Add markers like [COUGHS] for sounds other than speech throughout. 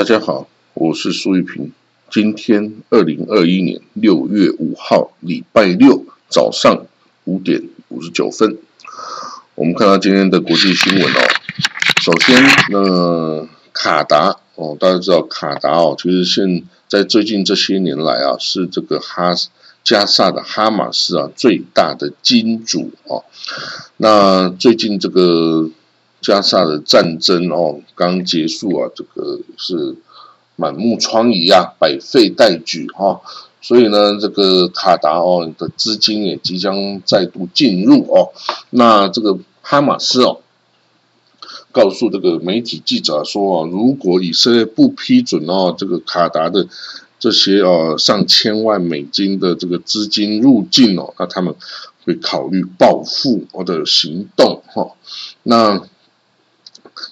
大家好，我是苏玉平。今天二零二一年六月五号，礼拜六早上五点五十九分，我们看到今天的国际新闻哦。首先，那卡达哦，大家知道卡达哦，其实现在最近这些年来啊，是这个哈加萨的哈马斯啊最大的金主哦。那最近这个。加沙的战争哦，刚结束啊，这个是满目疮痍啊，百废待举哈，所以呢，这个卡达哦的资金也即将再度进入哦。那这个哈马斯哦，告诉这个媒体记者说啊，如果以色列不批准哦，这个卡达的这些哦上千万美金的这个资金入境哦，那他们会考虑报复或者行动哈。那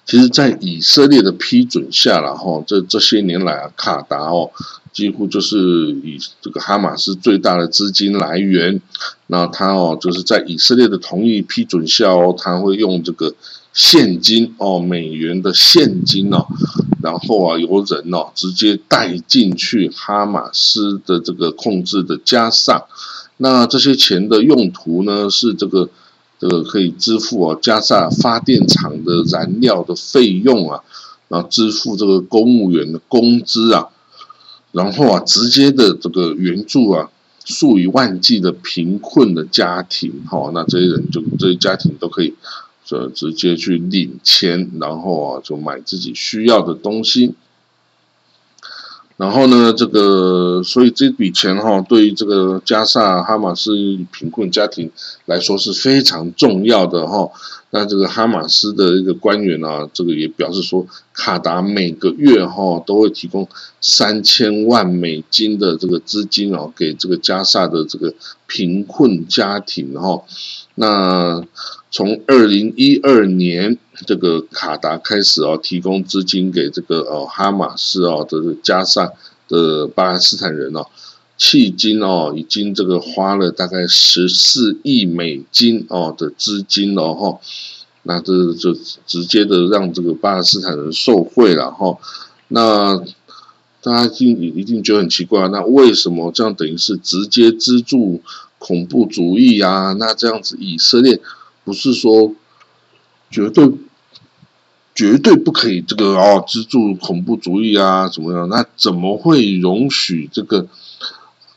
其实，在以色列的批准下然后，这这些年来，卡达哦，几乎就是以这个哈马斯最大的资金来源。那他哦，就是在以色列的同意批准下哦，他会用这个现金哦，美元的现金哦，然后啊，由人哦直接带进去哈马斯的这个控制的加上。那这些钱的用途呢，是这个。这个可以支付啊，加萨发电厂的燃料的费用啊，然后支付这个公务员的工资啊，然后啊，直接的这个援助啊，数以万计的贫困的家庭，哈，那这些人就这些家庭都可以，呃，直接去领钱，然后啊，就买自己需要的东西。然后呢，这个所以这笔钱哈，对于这个加萨哈马斯贫困家庭来说是非常重要的哈。那这个哈马斯的一个官员啊，这个也表示说，卡达每个月哈都会提供三千万美金的这个资金哦，给这个加萨的这个贫困家庭哈。那从二零一二年这个卡达开始哦，提供资金给这个哦哈马斯哦的加萨的巴勒斯坦人哦，迄今哦已经这个花了大概十四亿美金哦的资金哦哈，那这就直接的让这个巴勒斯坦人受贿了哈。那大家一定一定觉得很奇怪，那为什么这样等于是直接资助恐怖主义啊？那这样子以色列？不是说绝对绝对不可以这个哦资助恐怖主义啊怎么样？那怎么会容许这个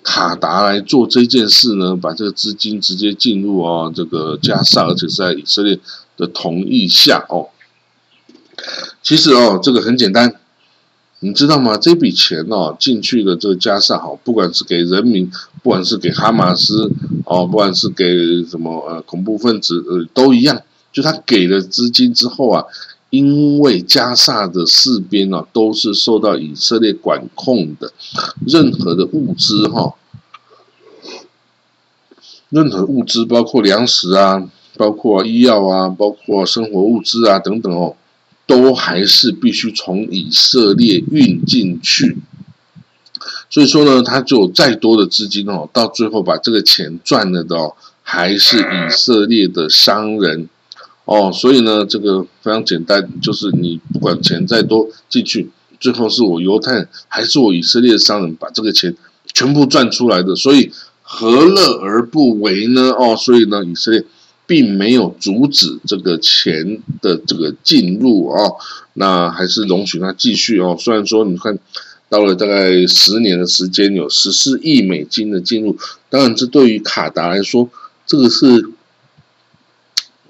卡达来做这件事呢？把这个资金直接进入啊这个加沙，而且是在以色列的同意下哦。其实哦，这个很简单，你知道吗？这笔钱哦进去的这个加沙，好，不管是给人民，不管是给哈马斯。哦，不管是给什么呃恐怖分子呃都一样，就他给了资金之后啊，因为加萨的四边啊都是受到以色列管控的，任何的物资哈，任何物资包括粮食啊，包括医药啊，包括生活物资啊等等哦，都还是必须从以色列运进去。所以说呢，他就再多的资金哦，到最后把这个钱赚了的哦，还是以色列的商人哦。所以呢，这个非常简单，就是你不管钱再多进去，最后是我犹太人还是我以色列商人把这个钱全部赚出来的。所以何乐而不为呢？哦，所以呢，以色列并没有阻止这个钱的这个进入哦，那还是容许他继续哦。虽然说你看。到了大概十年的时间，有十四亿美金的进入。当然，这对于卡达来说，这个是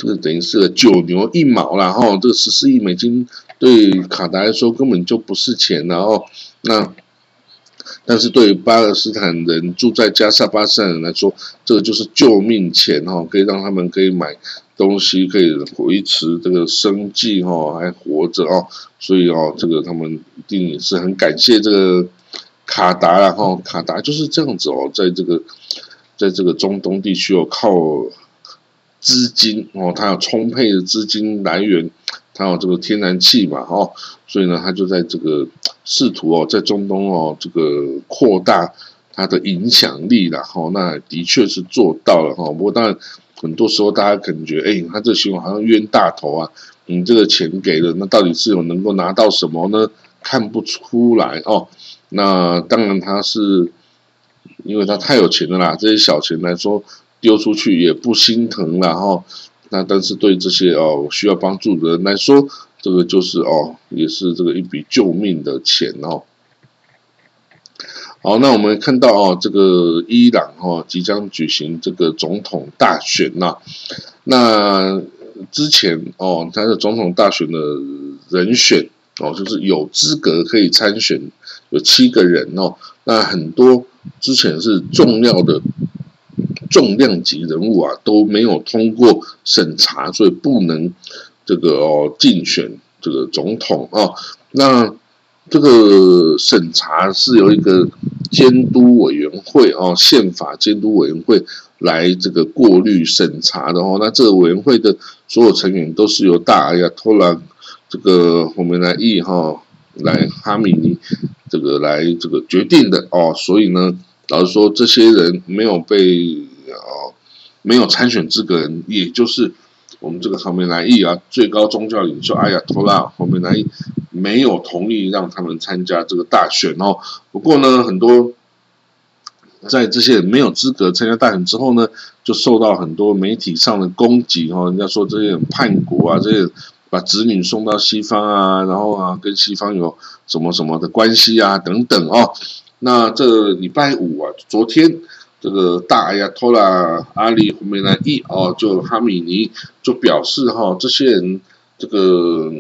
这个等于是九牛一毛了哈。这个十四亿美金对卡达来说根本就不是钱然后那但是对于巴勒斯坦人住在加沙巴斯坦人来说，这个就是救命钱哈，可以让他们可以买。东西可以维持这个生计哈，还活着哦，所以哦，这个他们一定也是很感谢这个卡达了哈。卡达就是这样子哦，在这个在这个中东地区哦，靠资金哦，它有充沛的资金来源，它有这个天然气嘛哈，所以呢，它就在这个试图哦，在中东哦，这个扩大它的影响力了哈。那的确是做到了哈，不过当然。很多时候，大家感觉，哎，他这个新闻好像冤大头啊！你这个钱给了，那到底是有能够拿到什么呢？看不出来哦。那当然他是，因为他太有钱了啦，这些小钱来说丢出去也不心疼了哈。那但是对这些哦需要帮助的人来说，这个就是哦也是这个一笔救命的钱哦。好，那我们看到哦，这个伊朗哦即将举行这个总统大选呐。那之前哦，他的总统大选的人选哦，就是有资格可以参选，有七个人哦。那很多之前是重要的。重量级人物啊都没有通过审查，所以不能这个哦竞选这个总统啊。那这个审查是由一个监督委员会哦，宪法监督委员会来这个过滤审查的哦。那这个委员会的所有成员都是由大阿亚托拉这个我们来议哈来哈米尼这个来这个决定的哦。所以呢，老实说，这些人没有被。哦，没有参选资格人，也就是我们这个哈梅莱伊啊，最高宗教领袖阿亚托拉哈梅莱伊没有同意让他们参加这个大选哦。不过呢，很多在这些人没有资格参加大选之后呢，就受到很多媒体上的攻击哦。人家说这些人叛国啊，这些把子女送到西方啊，然后啊跟西方有什么什么的关系啊等等哦。那这礼拜五啊，昨天。这个大亚托拉阿里胡梅兰伊哦，就哈米尼就表示哈，这些人这个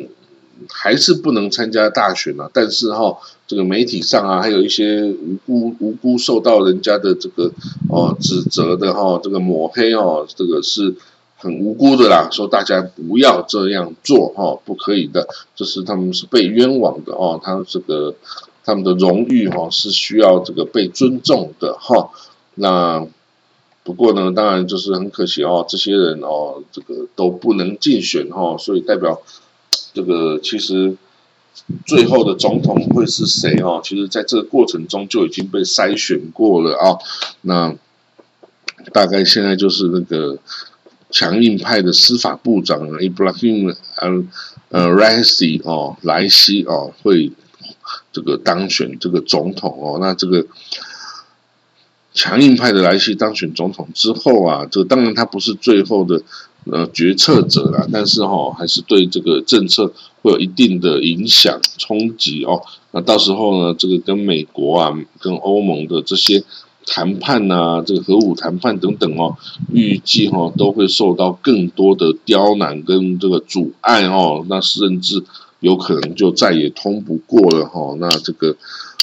还是不能参加大选了。但是哈，这个媒体上啊，还有一些无辜无辜受到人家的这个哦指责的哈，这个抹黑哦，这个是很无辜的啦。说大家不要这样做哈，不可以的，这是他们是被冤枉的哦。他这个他们的荣誉哈是需要这个被尊重的哈。那不过呢，当然就是很可惜哦，这些人哦，这个都不能竞选哈，所以代表这个其实最后的总统会是谁哦？其实在这个过程中就已经被筛选过了啊。那大概现在就是那个强硬派的司法部长 Ibrahim 呃呃 Raisi 哦，莱西哦，会这个当选这个总统哦。那这个。强硬派的莱西当选总统之后啊，这个当然他不是最后的呃决策者啦，但是哈还是对这个政策会有一定的影响冲击哦。那到时候呢，这个跟美国啊、跟欧盟的这些谈判呐，这个核武谈判等等哦，预计哈都会受到更多的刁难跟这个阻碍哦。那甚至有可能就再也通不过了哈。那这个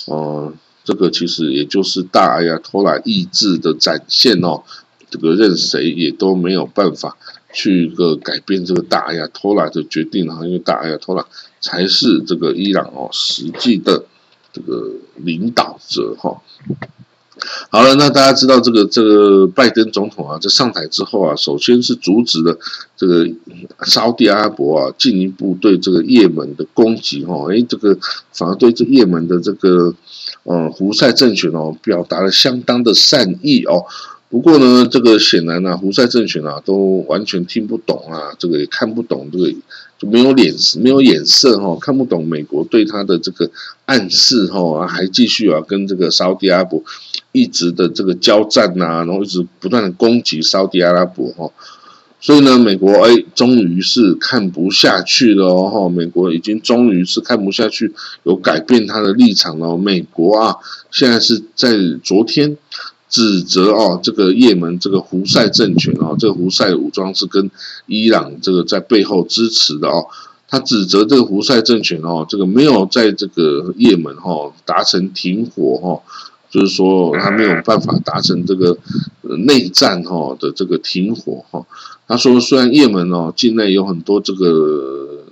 呃。这个其实也就是大阿亚托拉意志的展现哦，这个任谁也都没有办法去一个改变这个大阿亚托拉的决定哈，因为大阿亚托拉才是这个伊朗哦实际的这个领导者哈。好了，那大家知道这个这个拜登总统啊，在上台之后啊，首先是阻止了这个沙地阿拉伯啊进一步对这个也门的攻击哈，诶，这个反而对这也门的这个。嗯，胡塞政权哦，表达了相当的善意哦。不过呢，这个显然呢，胡塞政权啊，都完全听不懂啊，这个也看不懂，这个就没有脸没有眼色哈，看不懂美国对他的这个暗示哈，还继续啊跟这个沙特阿拉伯一直的这个交战呐，然后一直不断的攻击沙特阿拉伯哈。所以呢，美国哎，终于是看不下去了哦！美国已经终于是看不下去，有改变他的立场了。美国啊，现在是在昨天指责哦，这个也门这个胡塞政权哦，这个胡塞武装是跟伊朗这个在背后支持的哦。他指责这个胡塞政权哦，这个没有在这个也门哈达成停火哈，就是说他没有办法达成这个内战哈的这个停火哈。他说：“虽然也门哦境内有很多这个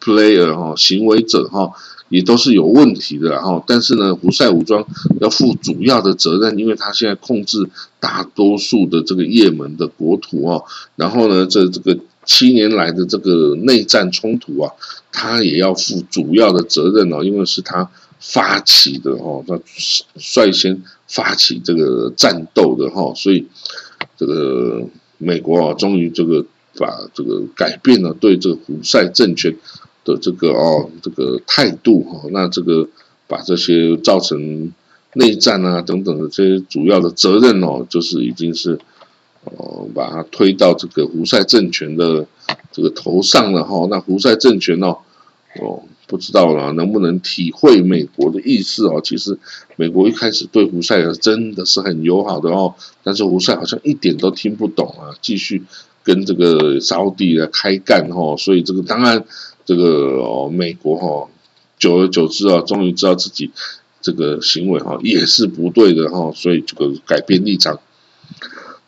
player 哈行为者哈也都是有问题的哈，但是呢，胡塞武装要负主要的责任，因为他现在控制大多数的这个也门的国土哦。然后呢，这这个七年来的这个内战冲突啊，他也要负主要的责任哦，因为是他发起的哦，他率先发起这个战斗的哈，所以这个。”美国啊，终于这个把这个改变了对这个胡塞政权的这个哦这个态度哈，那这个把这些造成内战啊等等的这些主要的责任哦，就是已经是哦把它推到这个胡塞政权的这个头上了哈。那胡塞政权哦哦不知道了能不能体会美国的意思哦？其实美国一开始对胡塞尔真的是很友好的哦，但是胡塞好像一点都听不懂啊，继续跟这个沙地来开干哈，所以这个当然。这个哦，美国哈，久而久之啊，终于知道自己这个行为哈也是不对的哈，所以这个改变立场。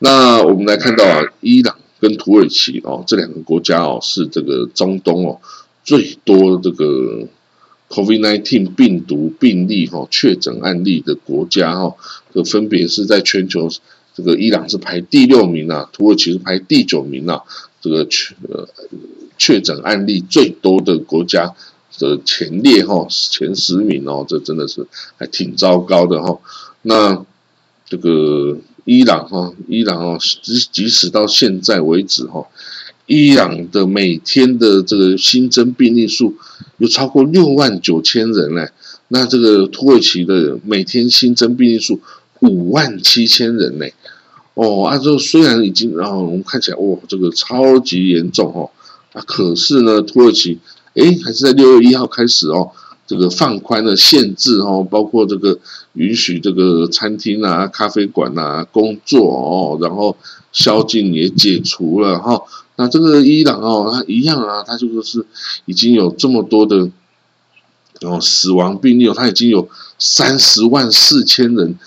那我们来看到啊，伊朗跟土耳其哦这两个国家哦是这个中东哦最多这个 COVID-19 病毒病例哈确诊案例的国家哈，这分别是在全球这个伊朗是排第六名啊，土耳其是排第九名啊，这个确呃。确诊案例最多的国家的前列哈前十名哦，这真的是还挺糟糕的哈。那这个伊朗哈，伊朗哦，即即使到现在为止哈，伊朗的每天的这个新增病例数有超过六万九千人嘞。那这个土耳其的每天新增病例数五万七千人嘞。哦，啊，这虽然已经然后我们看起来哇，这个超级严重哦。啊，可是呢，土耳其诶，还是在六月一号开始哦，这个放宽了限制哦，包括这个允许这个餐厅啊、咖啡馆啊工作哦，然后宵禁也解除了哈。那这个伊朗哦，它一样啊，它就说是已经有这么多的哦死亡病例哦，它已经有三十万四千人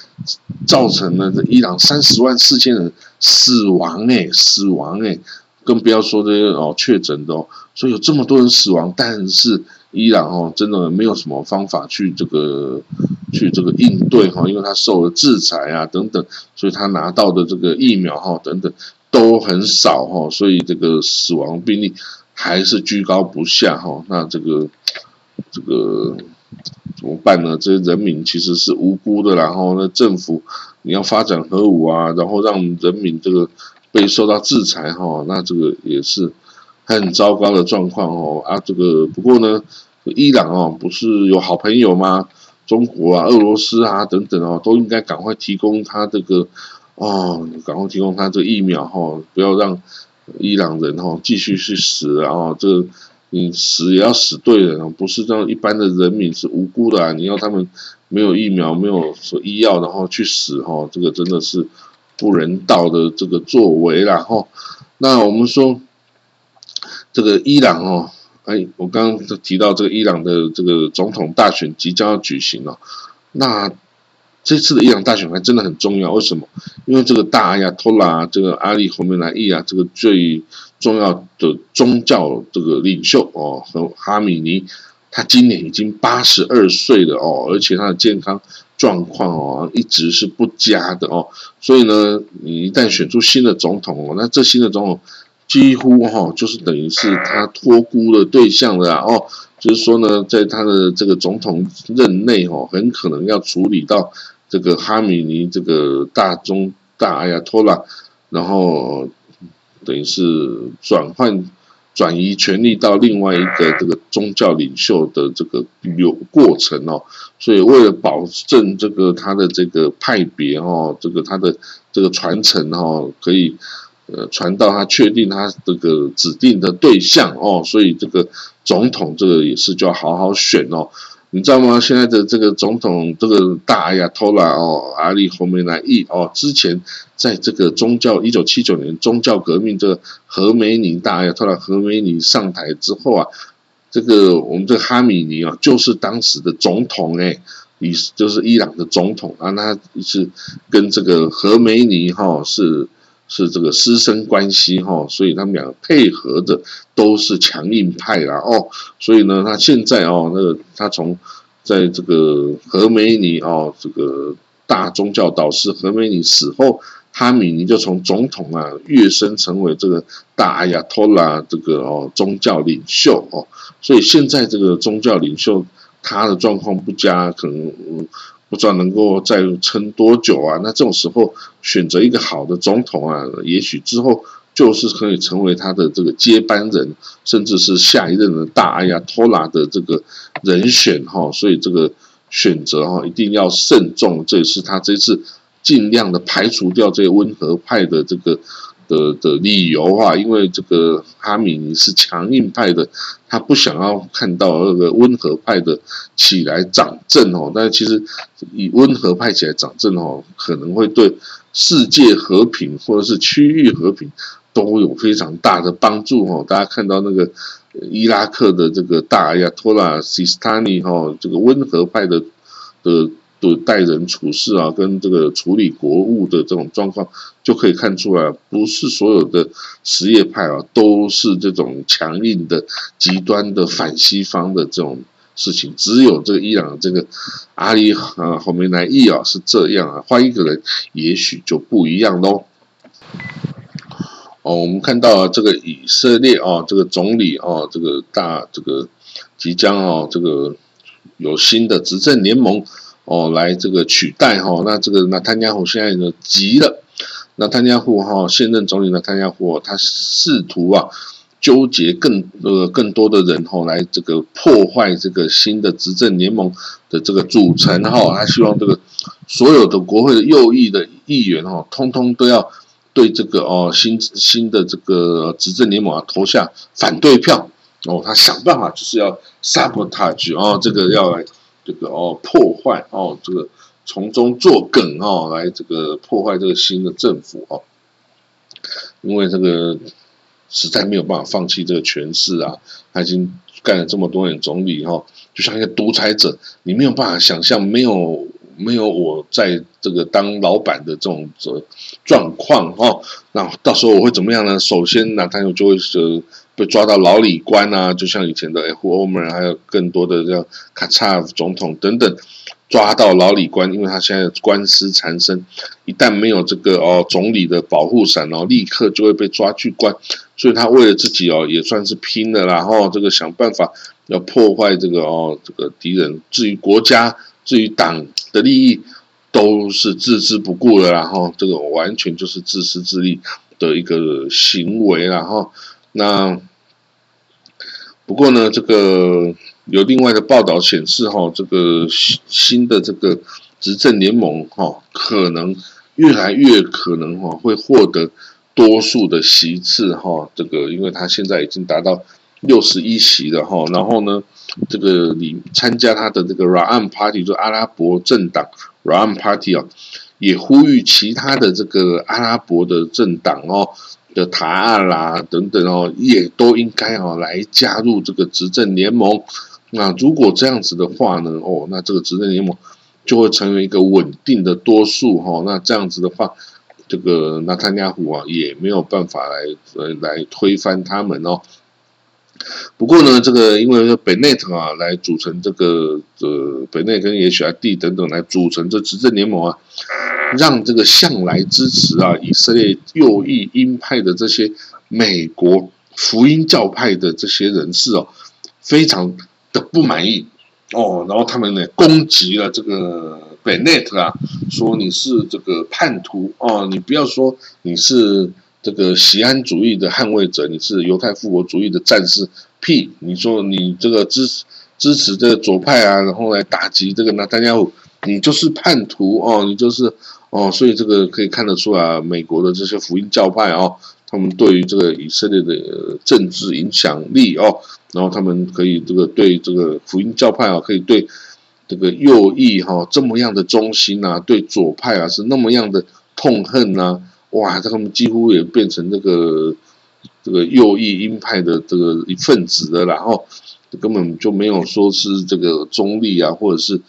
造成了这伊朗三十万四千人死亡哎，死亡哎。更不要说这些哦确诊的哦，所以有这么多人死亡，但是伊朗哦真的没有什么方法去这个去这个应对哈，因为他受了制裁啊等等，所以他拿到的这个疫苗哈等等都很少哈，所以这个死亡病例还是居高不下哈。那这个这个怎么办呢？这些人民其实是无辜的，然后呢政府你要发展核武啊，然后让人民这个。被受到制裁哈，那这个也是很糟糕的状况哦啊，这个不过呢，伊朗哦不是有好朋友吗？中国啊、俄罗斯啊等等哦，都应该赶快提供他这个哦，赶快提供他这疫苗哈，不要让伊朗人哈继续去死啊！这个你死也要死对人，不是让一般的人民是无辜的啊！你要他们没有疫苗、没有说医药，然后去死哈，这个真的是。不人道的这个作为然后那我们说这个伊朗哦，哎，我刚刚提到这个伊朗的这个总统大选即将要举行了，那这次的伊朗大选还真的很重要，为什么？因为这个大阿亚托拉这个阿里侯梅莱伊啊，这个最重要的宗教这个领袖哦，和哈米尼，他今年已经八十二岁了哦，而且他的健康。状况哦，一直是不佳的哦，所以呢，你一旦选出新的总统哦，那这新的总统几乎哈就是等于是他托孤的对象了哦，就是说呢，在他的这个总统任内哦，很可能要处理到这个哈米尼这个大中大阿亚托拉，然后等于是转换。转移权力到另外一个这个宗教领袖的这个有过程哦，所以为了保证这个他的这个派别哦，这个他的这个传承哦，可以呃传到他确定他这个指定的对象哦，所以这个总统这个也是就要好好选哦。你知道吗？现在的这个总统，这个大亚托拉哦，阿里侯梅莱伊哦，之前在这个宗教一九七九年宗教革命，这个何梅尼大亚托拉何梅尼上台之后啊，这个我们这个哈米尼啊，就是当时的总统哎，伊就是伊朗的总统啊，他是跟这个何梅尼哈是。是这个师生关系哈，所以他们俩配合的都是强硬派啦哦，所以呢，他现在哦，那个他从在这个何梅尼哦，这个大宗教导师何梅尼死后，哈米尼就从总统啊跃升成为这个大阿亚托拉这个哦宗教领袖哦，所以现在这个宗教领袖他的状况不佳，可能。不知道能够再撑多久啊？那这种时候选择一个好的总统啊，也许之后就是可以成为他的这个接班人，甚至是下一任的大阿亚托拉的这个人选哈。所以这个选择哈一定要慎重，这也是他这次尽量的排除掉这些温和派的这个。的的理由啊，因为这个哈米尼是强硬派的，他不想要看到那个温和派的起来掌政哦。但其实以温和派起来掌政哦，可能会对世界和平或者是区域和平都有非常大的帮助哦。大家看到那个伊拉克的这个大亚托拉西斯塔尼哈，这个温和派的的。的待人处事啊，跟这个处理国务的这种状况，就可以看出来，不是所有的什叶派啊，都是这种强硬的、极端的反西方的这种事情。只有这个伊朗这个阿里啊，后面来伊啊是这样啊，换一个人也许就不一样喽。哦，我们看到这个以色列啊，这个总理啊，这个大这个即将啊，这个有新的执政联盟。哦，来这个取代哈，那这个那汤加虎现在呢急了，那汤加虎哈现任总理的汤加虎，他试图啊纠结更呃更多的人哈来这个破坏这个新的执政联盟的这个组成哈，他希望这个所有的国会的右翼的议员哈，通通都要对这个哦新新的这个执政联盟啊投下反对票哦，他想办法就是要 sabotage 哦，这个要来。这个哦，破坏哦，这个从中作梗哦，来这个破坏这个新的政府哦，因为这个实在没有办法放弃这个权势啊，他已经干了这么多年总理哈，就像一个独裁者，你没有办法想象没有没有我在这个当老板的这种状况哦，那到时候我会怎么样呢？首先，呢他就会是。被抓到牢里关啊，就像以前的 F 欧门，还有更多的叫卡查夫总统等等，抓到牢里关，因为他现在官司缠身，一旦没有这个哦总理的保护伞哦，立刻就会被抓去关，所以他为了自己哦也算是拼了，然后这个想办法要破坏这个哦这个敌人，至于国家，至于党的利益，都是置之不顾了，然后这个完全就是自私自利的一个行为，然后那。不过呢，这个有另外的报道显示，哈，这个新的这个执政联盟，哈，可能越来越可能，哈，会获得多数的席次，哈，这个因为他现在已经达到六十一席了，哈，然后呢，这个你参加他的这个 Ram Party，就阿拉伯政党 Ram Party 啊，也呼吁其他的这个阿拉伯的政党，哦。的塔案啦等等哦，也都应该哦来加入这个执政联盟。那如果这样子的话呢，哦，那这个执政联盟就会成为一个稳定的多数哈。那这样子的话，这个纳坦亚胡啊也没有办法来来推翻他们哦。不过呢，这个因为北内特啊来组成这个呃北内跟 HRD 等等来组成这执政联盟啊。让这个向来支持啊以色列右翼鹰派的这些美国福音教派的这些人士哦，非常的不满意哦，然后他们呢攻击了这个 Bennett 啊，说你是这个叛徒哦，你不要说你是这个西安主义的捍卫者，你是犹太复国主义的战士，屁！你说你这个支持支持这个左派啊，然后来打击这个纳丹亚胡，你就是叛徒哦，你就是。哦，所以这个可以看得出来，美国的这些福音教派哦，他们对于这个以色列的政治影响力哦，然后他们可以这个对这个福音教派啊，可以对这个右翼哈这么样的忠心啊，对左派啊是那么样的痛恨呐，哇，他们几乎也变成这个这个右翼鹰派的这个一份子了，然后根本就没有说是这个中立啊，或者是。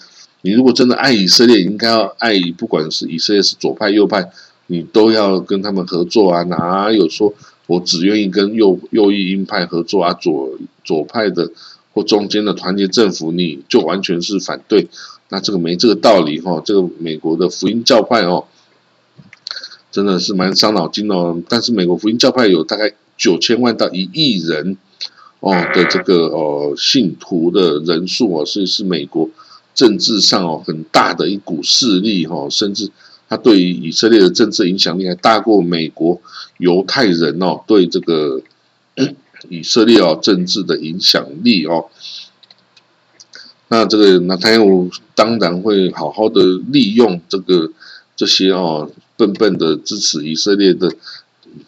你如果真的爱以色列，应该要爱，不管是以色列是左派右派，你都要跟他们合作啊！哪有说我只愿意跟右右翼鹰派合作啊？左左派的或中间的团结政府，你就完全是反对？那这个没这个道理哈！这个美国的福音教派哦，真的是蛮伤脑筋哦。但是美国福音教派有大概九千万到一亿人哦的这个哦信徒的人数哦，所以是美国。政治上哦，很大的一股势力哈，甚至他对于以色列的政治影响力还大过美国犹太人哦对这个 [COUGHS] 以色列哦政治的影响力哦。那这个那他又当然会好好的利用这个这些哦笨笨的支持以色列的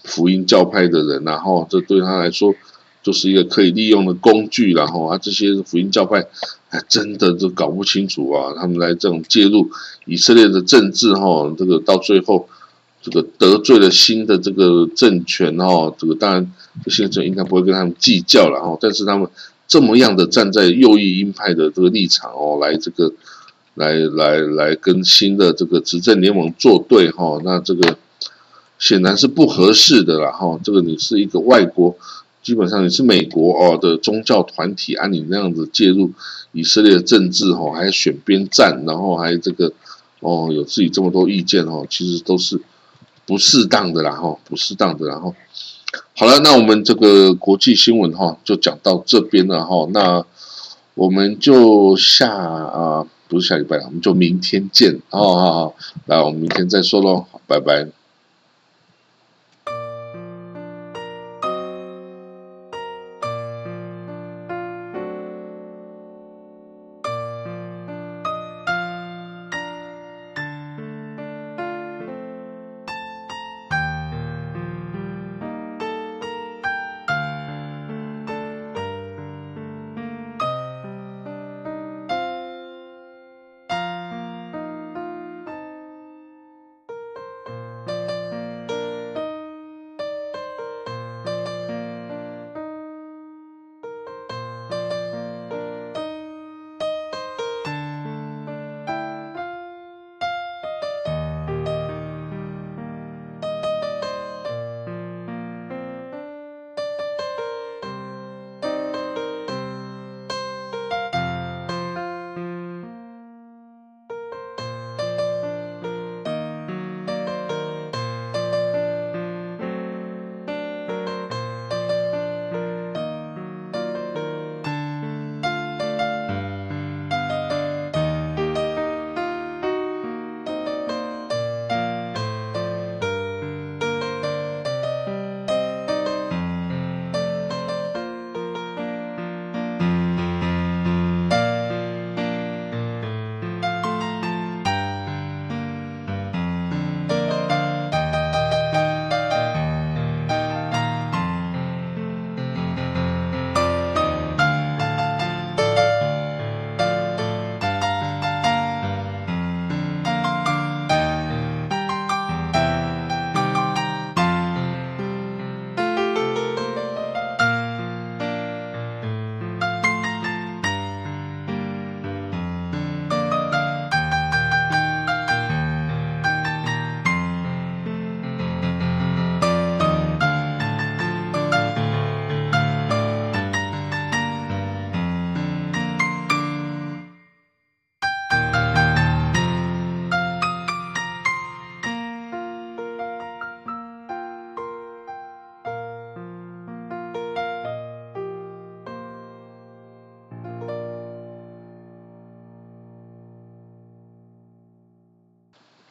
福音教派的人，然后这对他来说就是一个可以利用的工具，然后啊这些福音教派真的都搞不清楚啊，他们来这种介入以色列的政治哈，这个到最后这个得罪了新的这个政权哈，这个当然这些人应该不会跟他们计较了哈，但是他们。这么样的站在右翼鹰派的这个立场哦，来这个，来来来跟新的这个执政联盟作对哈，那这个显然是不合适的啦哈。这个你是一个外国，基本上你是美国哦的宗教团体，按你那样子介入以色列的政治哈，还选边站，然后还这个哦有自己这么多意见哦，其实都是不适当的啦哈，不适当的然后。好了，那我们这个国际新闻哈，就讲到这边了哈。那我们就下啊，不是下礼拜了，我们就明天见哦。好好，来，我们明天再说喽，拜拜。